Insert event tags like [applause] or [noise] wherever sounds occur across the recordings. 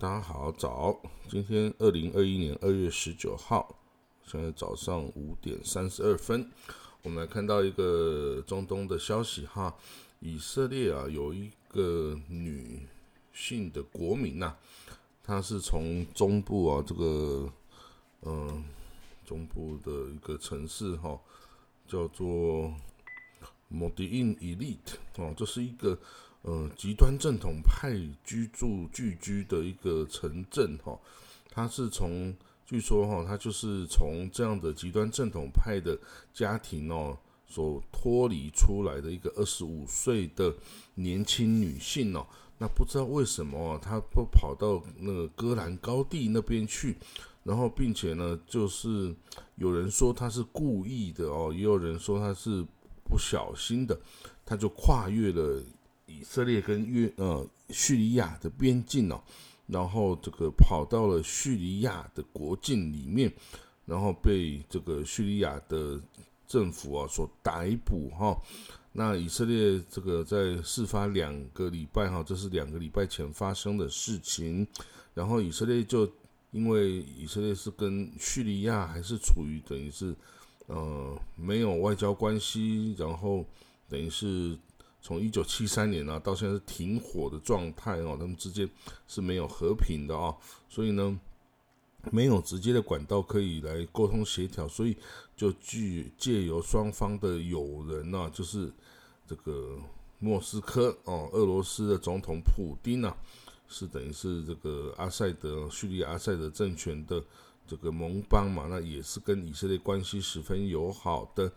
大家好，早！今天二零二一年二月十九号，现在早上五点三十二分，我们来看到一个中东的消息哈，以色列啊有一个女性的国民呐，她是从中部啊这个嗯中部的一个城市哈，叫做 Modi'in Elite 哦，这是一个。呃，极端正统派居住聚居的一个城镇哈，他是从据说哈，他就是从这样的极端正统派的家庭哦所脱离出来的一个二十五岁的年轻女性哦，那不知道为什么她不跑到那个戈兰高地那边去，然后并且呢，就是有人说她是故意的哦，也有人说她是不小心的，她就跨越了。以色列跟约呃叙利亚的边境哦，然后这个跑到了叙利亚的国境里面，然后被这个叙利亚的政府啊所逮捕哈。那以色列这个在事发两个礼拜哈，这是两个礼拜前发生的事情。然后以色列就因为以色列是跟叙利亚还是处于等于是呃没有外交关系，然后等于是。从一九七三年呢到现在是停火的状态哦，他们之间是没有和平的啊，所以呢没有直接的管道可以来沟通协调，所以就据借由双方的友人呢，就是这个莫斯科哦，俄罗斯的总统普京啊，是等于是这个阿塞德叙利亚阿塞德政权的。这个盟邦嘛，那也是跟以色列关系十分友好的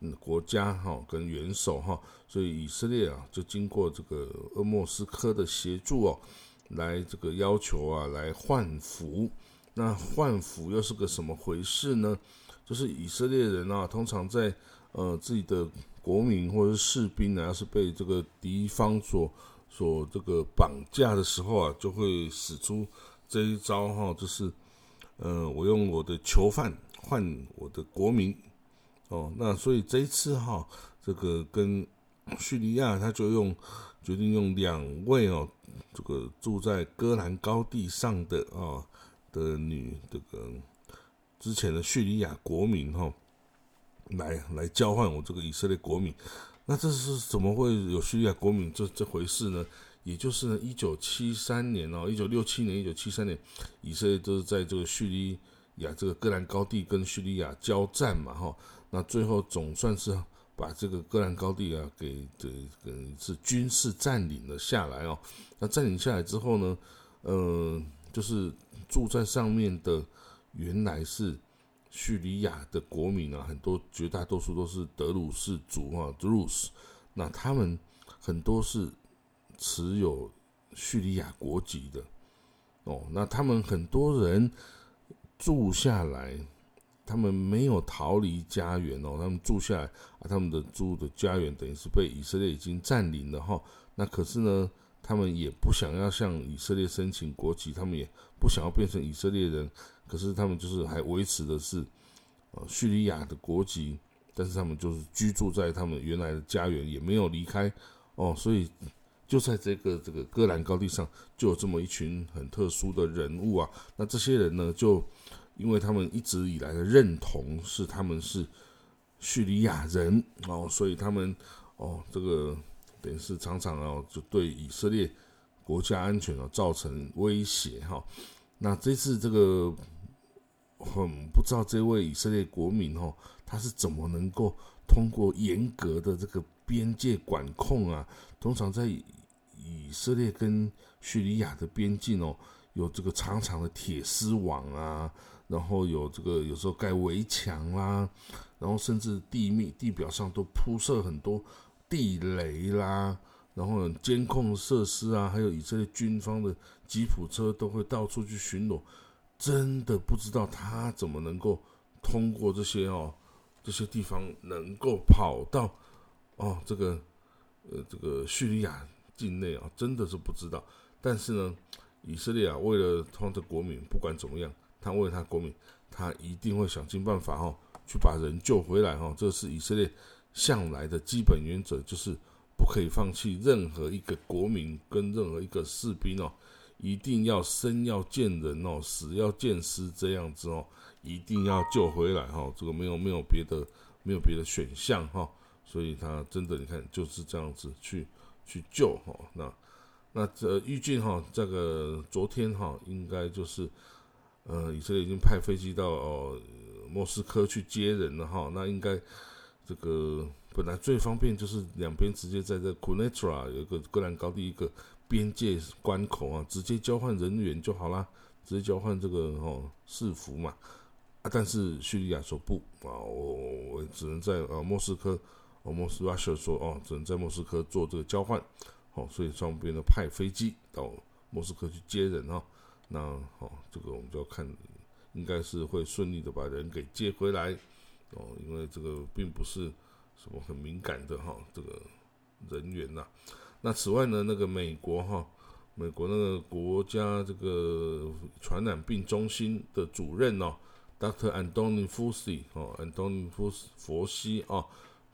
嗯国家哈，跟元首哈，所以以色列啊就经过这个鄂莫斯科的协助哦，来这个要求啊来换俘。那换俘又是个什么回事呢？就是以色列人啊，通常在呃自己的国民或者是士兵呢，要是被这个敌方所所这个绑架的时候啊，就会使出这一招哈，就是。嗯，我用我的囚犯换我的国民，哦，那所以这一次哈，这个跟叙利亚他就用决定用两位哦，这个住在戈兰高地上的啊的女这个之前的叙利亚国民哈，来来交换我这个以色列国民，那这是怎么会有叙利亚国民这这回事呢？也就是呢，一九七三年哦，一九六七年、一九七三年，以色列都是在这个叙利亚这个戈兰高地跟叙利亚交战嘛，哈，那最后总算是把这个戈兰高地啊给这个是军事占领了下来哦。那占领下来之后呢，呃，就是住在上面的原来是叙利亚的国民啊，很多绝大多数都是德鲁士族啊，Druze，那他们很多是。持有叙利亚国籍的哦，那他们很多人住下来，他们没有逃离家园哦，他们住下来啊，他们的住的家园等于是被以色列已经占领了哈。那可是呢，他们也不想要向以色列申请国籍，他们也不想要变成以色列人，可是他们就是还维持的是呃叙利亚的国籍，但是他们就是居住在他们原来的家园，也没有离开哦，所以。就在这个这个戈兰高地上，就有这么一群很特殊的人物啊。那这些人呢，就因为他们一直以来的认同是他们是叙利亚人哦，所以他们哦，这个等于是常常哦，就对以色列国家安全啊造成威胁哈。那这次这个很不知道这位以色列国民哦，他是怎么能够通过严格的这个边界管控啊？通常在以色列跟叙利亚的边境哦，有这个长长的铁丝网啊，然后有这个有时候盖围墙啦，然后甚至地面地表上都铺设很多地雷啦，然后监控设施啊，还有以色列军方的吉普车都会到处去巡逻，真的不知道他怎么能够通过这些哦这些地方能够跑到哦这个呃这个叙利亚。境内啊，真的是不知道。但是呢，以色列啊，为了他的国民，不管怎么样，他为了他国民，他一定会想尽办法哈，去把人救回来哈。这是以色列向来的基本原则，就是不可以放弃任何一个国民跟任何一个士兵哦，一定要生要见人哦，死要见尸这样子哦，一定要救回来哈，这个没有没有别的没有别的选项哈，所以他真的你看就是这样子去去救哈，那那这预计哈这个昨天哈应该就是呃以色列已经派飞机到哦莫斯科去接人了哈，那应该这个本来最方便就是两边直接在这 Kunetra 有一个戈兰高地一个。边界关口啊，直接交换人员就好啦，直接交换这个哦士服嘛啊，但是叙利亚说不啊，我我只能在呃莫斯科，哦莫斯科说哦只能在莫斯科做这个交换，好，所以双边的派飞机到莫斯科去接人啊，那好，这个我们就要看，应该是会顺利的把人给接回来哦，因为这个并不是什么很敏感的哈，这个人员呐。那此外呢，那个美国哈，美国那个国家这个传染病中心的主任哦，Dr. Anthony Fauci 哦，Anthony Fauci 佛西啊，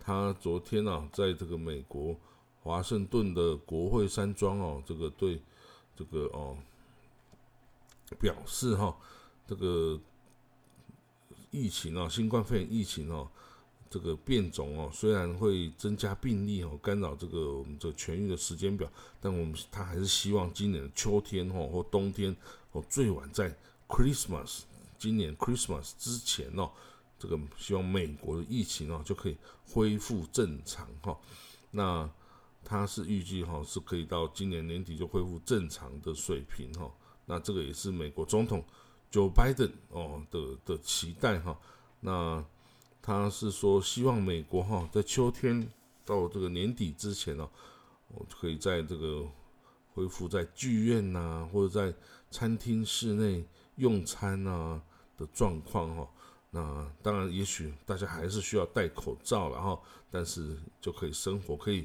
他昨天啊，在这个美国华盛顿的国会山庄哦，这个对这个哦表示哈，这个疫情啊，新冠肺炎疫情哦。这个变种哦，虽然会增加病例哦，干扰这个我们这痊愈的时间表，但我们他还是希望今年的秋天哦或冬天哦，最晚在 Christmas 今年 Christmas 之前哦，这个希望美国的疫情哦就可以恢复正常哈。那他是预计哈是可以到今年年底就恢复正常的水平哈。那这个也是美国总统 Joe Biden 哦的的期待哈。那他是说，希望美国哈在秋天到这个年底之前哦，我可以在这个恢复在剧院呐，或者在餐厅室内用餐呐的状况哈。那当然，也许大家还是需要戴口罩了哈，但是就可以生活，可以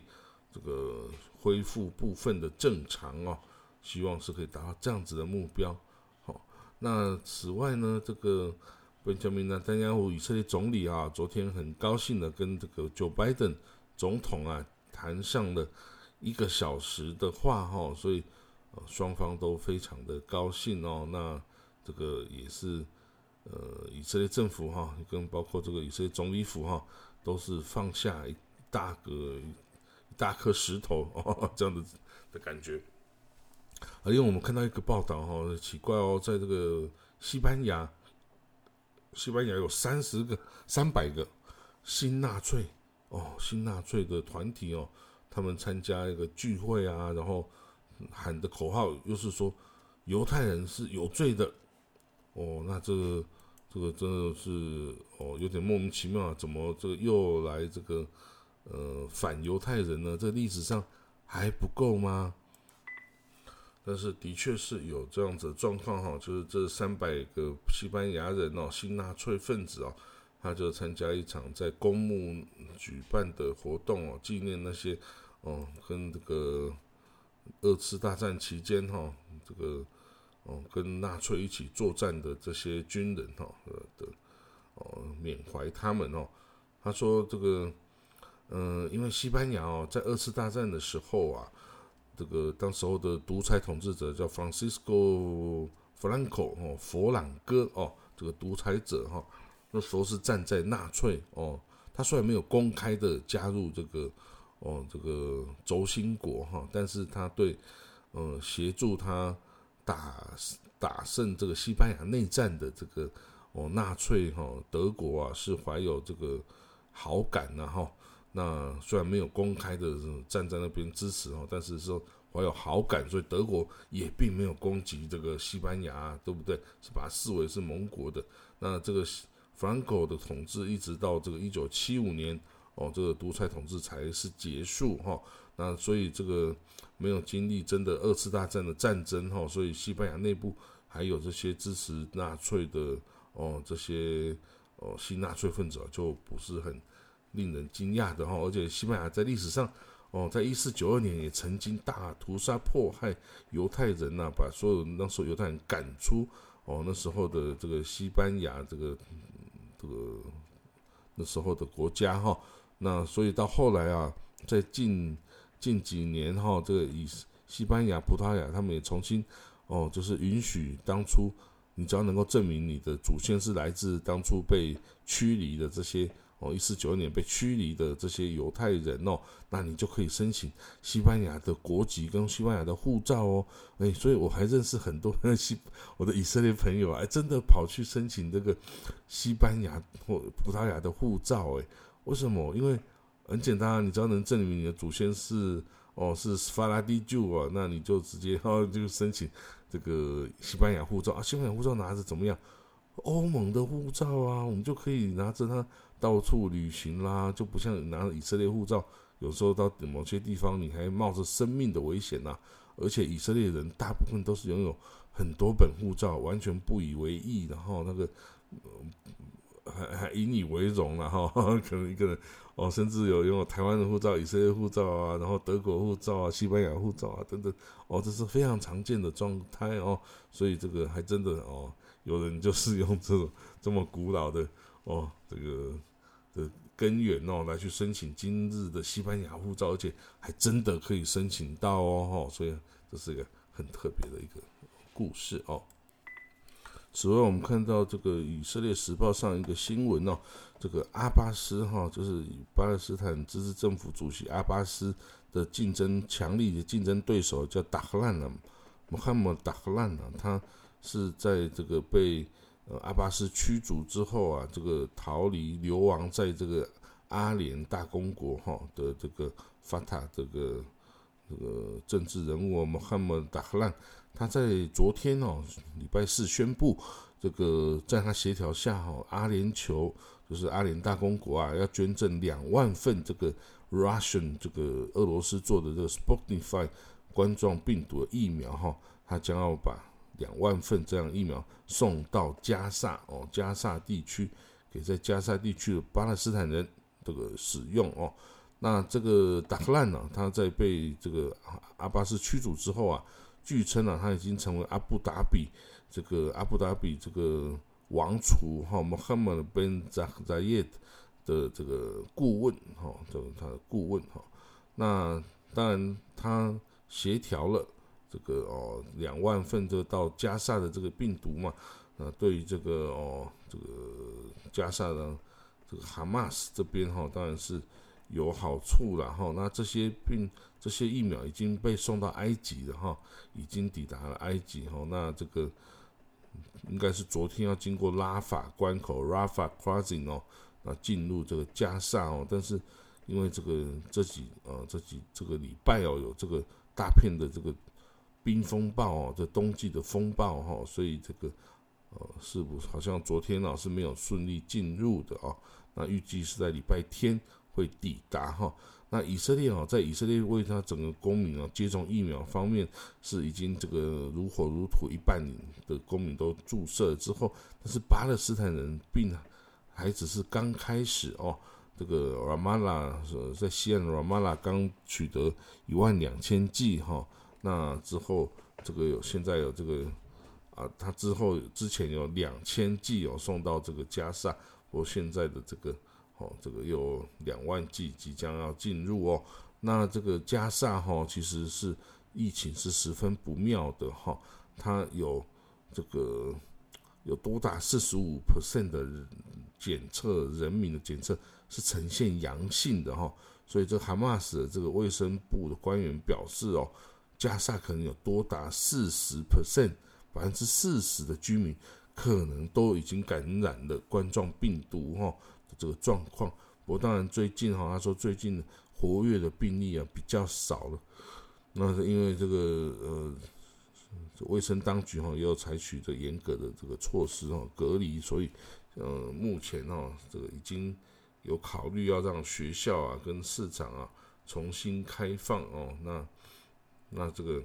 这个恢复部分的正常哦。希望是可以达到这样子的目标。好，那此外呢，这个。本杰明呢，丹加胡以色列总理啊，昨天很高兴的跟这个 Joe Biden 总统啊谈上了一个小时的话哈，所以双方都非常的高兴哦。那这个也是呃以色列政府哈，跟包括这个以色列总理府哈，都是放下一大个一大颗石头哦 [laughs] 这样的的感觉。而因为我们看到一个报道哈，奇怪哦，在这个西班牙。西班牙有三十个、三百个新纳粹哦，新纳粹的团体哦，他们参加一个聚会啊，然后喊的口号又是说犹太人是有罪的哦，那这个这个真的是哦有点莫名其妙啊，怎么这个又来这个呃反犹太人呢？这历史上还不够吗？但是的确是有这样子的状况哈，就是这三百个西班牙人哦，新纳粹分子哦，他就参加一场在公墓举办的活动哦，纪念那些哦跟这个二次大战期间哈，这个哦跟纳粹一起作战的这些军人哈的哦缅怀他们哦。他说这个嗯，因为西班牙哦在二次大战的时候啊。这个当时候的独裁统治者叫 Francisco Franco 哦，佛朗哥哦，这个独裁者哈，那时候是站在纳粹哦，他虽然没有公开的加入这个哦这个轴心国哈，但是他对呃协助他打打胜这个西班牙内战的这个哦纳粹哈德国啊是怀有这个好感的哈。那虽然没有公开的站在那边支持哦，但是说怀有好感，所以德国也并没有攻击这个西班牙，对不对？是把它视为是盟国的。那这个 Franco 的统治一直到这个一九七五年哦，这个独裁统治才是结束哈。那所以这个没有经历真的二次大战的战争哈，所以西班牙内部还有这些支持纳粹的哦，这些哦新纳粹分子就不是很。令人惊讶的哈，而且西班牙在历史上，哦，在一四九二年也曾经大屠杀迫害犹太人呐，把所有那时候犹太人赶出哦那时候的这个西班牙这个这个那时候的国家哈，那所以到后来啊，在近近几年哈，这个以西班牙、葡萄牙他们也重新哦，就是允许当初你只要能够证明你的祖先是来自当初被驱离的这些哦，一四九二年被驱离的这些犹太人哦，那你就可以申请西班牙的国籍跟西班牙的护照哦。哎，所以我还认识很多西我的以色列朋友啊，真的跑去申请这个西班牙或葡萄牙的护照。哎，为什么？因为很简单啊，你只要能证明你的祖先是。哦，是法拉第旧啊，那你就直接哦就申请这个西班牙护照啊，西班牙护照拿着怎么样？欧盟的护照啊，我们就可以拿着它到处旅行啦，就不像拿以色列护照，有时候到某些地方你还冒着生命的危险呐。而且以色列人大部分都是拥有很多本护照，完全不以为意，然后那个还还以你为荣了哈，[laughs] 可能一个人。哦，甚至有拥有台湾的护照、以色列护照啊，然后德国护照啊、西班牙护照啊等等，哦，这是非常常见的状态哦。所以这个还真的哦，有人就是用这种这么古老的哦，这个的根源哦，来去申请今日的西班牙护照，而且还真的可以申请到哦。所以这是一个很特别的一个故事哦。此外，我们看到这个以色列时报上一个新闻哦。这个阿巴斯哈，就是巴勒斯坦自治政府主席阿巴斯的竞争强力的竞争对手叫达赫兰呢，穆罕默达赫兰呢，他是在这个被呃阿巴斯驱逐之后啊，这个逃离流亡在这个阿联大公国哈的这个法塔这个这个政治人物穆罕默达赫兰，他在昨天哦礼拜四宣布，这个在他协调下哈阿联酋。就是阿联大公国啊，要捐赠两万份这个 Russian 这个俄罗斯做的这个 Sputnik 冠状病毒的疫苗哈，他将要把两万份这样疫苗送到加萨哦，加萨地区给在加萨地区的巴勒斯坦人这个使用哦。那这个达克兰呢，他在被这个阿巴斯驱逐之后啊，据称呢，他已经成为阿布达比这个阿布达比这个。王储哈，Mohammed bin Zayed 的这个顾问哈，这个他的顾问哈，那当然他协调了这个哦两万份这个到加萨的这个病毒嘛，呃，对于这个哦这个加萨的这个哈马斯这边哈，当然是有好处了哈。那这些病这些疫苗已经被送到埃及了哈，已经抵达了埃及哈，那这个。应该是昨天要经过拉法关口 （Rafa Crossing） 哦，那进入这个加萨哦。但是因为这个这几呃这几这个礼拜哦，有这个大片的这个冰风暴哦，这冬季的风暴哈，所以这个呃是不好像昨天哦是没有顺利进入的哦。那预计是在礼拜天会抵达哈。那以色列啊，在以色列为他整个公民啊接种疫苗方面是已经这个如火如荼，一半的公民都注射之后，但是巴勒斯坦人并还只是刚开始哦。这个 Ramallah 在西岸 Ramallah 刚取得一万两千剂哈，那之后这个有现在有这个啊，他之后之前有两千剂有送到这个加沙，我现在的这个。哦，这个有两万剂即将要进入哦。那这个加萨哈其实是疫情是十分不妙的哈，它有这个有多达四十五 percent 的检测人民的检测是呈现阳性的哈，所以这哈马斯的这个卫生部的官员表示哦，加萨可能有多达四十 percent 百分之四十的居民可能都已经感染了冠状病毒哈。这个状况，不过当然最近哈，他说最近活跃的病例啊比较少了，那是因为这个呃，卫生当局哈也有采取这严格的这个措施哦隔离，所以呃目前哈这个已经有考虑要让学校啊跟市场啊重新开放哦，那那这个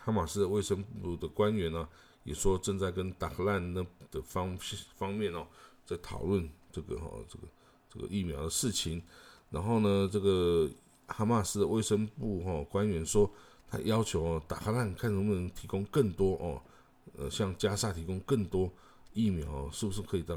哈马斯卫生部的官员呢也说正在跟达克兰那的方方面哦在讨论。这个哈，这个这个疫苗的事情，然后呢，这个哈马斯的卫生部哈官员说，他要求哦，打开看看能不能提供更多哦，呃，向加沙提供更多疫苗，是不是可以到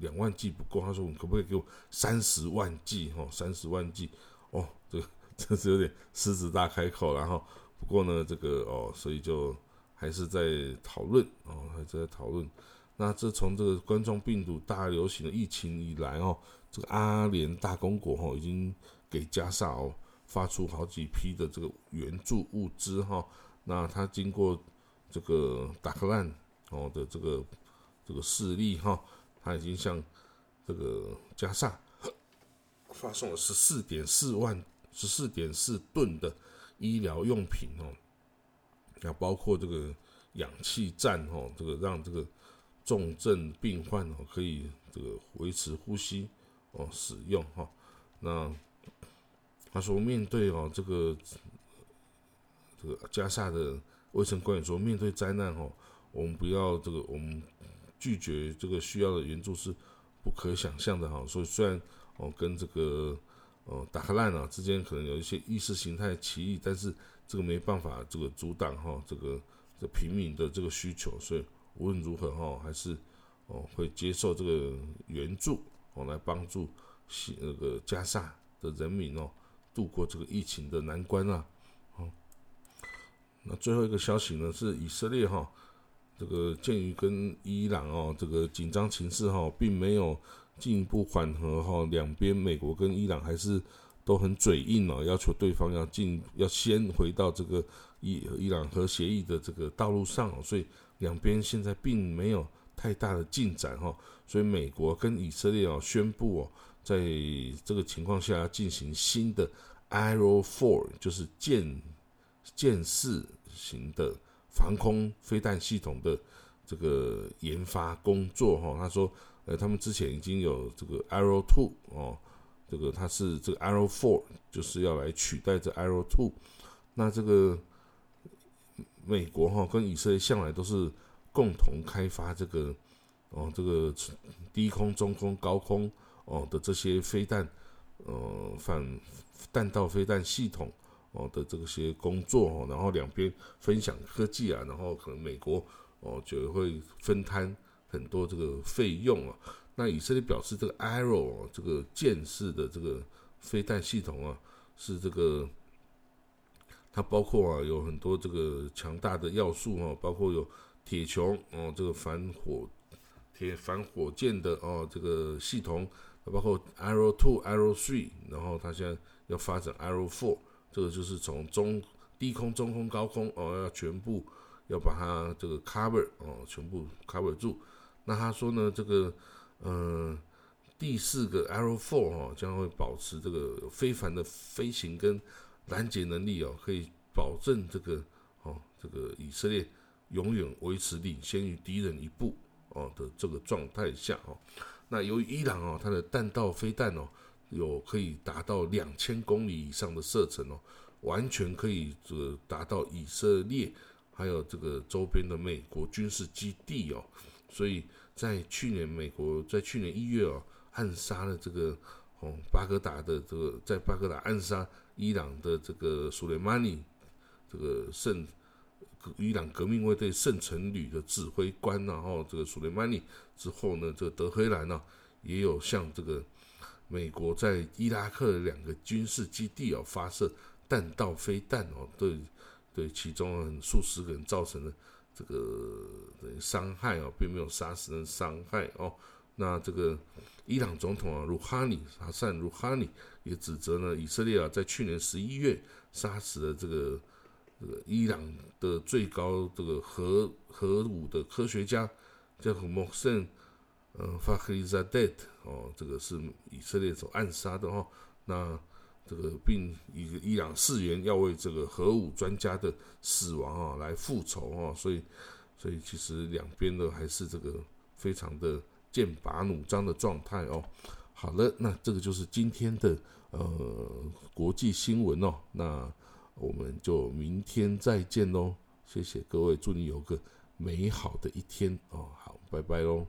两万剂不够？他说，你可不可以给我三十万剂？哈，三十万剂哦，这个真是有点狮子大开口，然后不过呢，这个哦，所以就还是在讨论哦，还在讨论。那这从这个冠状病毒大流行的疫情以来哦，这个阿联大公国哈已经给加沙哦发出好几批的这个援助物资哈。那他经过这个达克兰哦的这个这个势力哈，他已经向这个加沙 [coughs] 发送了十四点四万十四点四吨的医疗用品哦，那包括这个氧气站哦，这个让这个重症病患哦可以这个维持呼吸哦使用哈。那他说面对哦这个。这个加沙的卫生官员说：“面对灾难，哦，我们不要这个，我们拒绝这个需要的援助是不可想象的，哈。所以虽然哦跟这个哦达克烂啊之间可能有一些意识形态歧义，但是这个没办法这个阻挡哈这个这平民的这个需求，所以无论如何哈还是哦会接受这个援助哦来帮助西那个加沙的人民哦度过这个疫情的难关啊。”那最后一个消息呢，是以色列哈，这个鉴于跟伊朗哦这个紧张情势哈，并没有进一步缓和哈，两边美国跟伊朗还是都很嘴硬哦，要求对方要进要先回到这个伊伊朗核协议的这个道路上，所以两边现在并没有太大的进展哈，所以美国跟以色列哦宣布哦，在这个情况下进行新的 Arrow Four，就是舰。剑四型的防空飞弹系统的这个研发工作，哈，他说，呃，他们之前已经有这个 Arrow Two 哦，这个它是这个 Arrow Four，就是要来取代这 Arrow Two。那这个美国哈跟以色列向来都是共同开发这个哦，这个低空、中空、高空哦的这些飞弹，呃，反弹道飞弹系统。哦的这些工作哦，然后两边分享科技啊，然后可能美国哦就会分摊很多这个费用啊。那以色列表示，这个 Arrow 这个剑式的这个飞弹系统啊，是这个它包括啊有很多这个强大的要素哦，包括有铁穹哦，这个反火铁反火箭的哦这个系统，包括 Arrow Two、Arrow Three，然后它现在要发展 Arrow Four。这个就是从中低空、中空、高空哦，要全部要把它这个 cover 哦，全部 cover 住。那他说呢，这个呃第四个 Arrow Four 哦，将会保持这个非凡的飞行跟拦截能力哦，可以保证这个哦这个以色列永远维持领先于敌人一步哦的这个状态下哦。那由于伊朗哦，它的弹道飞弹哦。有可以达到两千公里以上的射程哦，完全可以这个达到以色列还有这个周边的美国军事基地哦，所以在去年美国在去年一月哦暗杀了这个哦巴格达的这个在巴格达暗杀伊朗的这个苏雷曼尼这个圣伊朗革命卫队圣城旅的指挥官，然后这个苏雷曼尼之后呢，这个德黑兰呢也有向这个。美国在伊拉克的两个军事基地哦发射弹道飞弹哦，对对，其中数十个人造成了这个伤害哦，并没有杀死人伤害哦。那这个伊朗总统啊，鲁哈尼哈善鲁哈尼也指责呢，以色列啊在去年十一月杀死了这个这个伊朗的最高这个核核武的科学家叫莫森。呃，法克伊扎德哦，这个是以色列所暗杀的哦。那这个并以伊朗誓言要为这个核武专家的死亡啊来复仇哦，所以，所以其实两边的还是这个非常的剑拔弩张的状态哦。好了，那这个就是今天的呃国际新闻哦。那我们就明天再见喽，谢谢各位，祝你有个美好的一天哦。好，拜拜喽。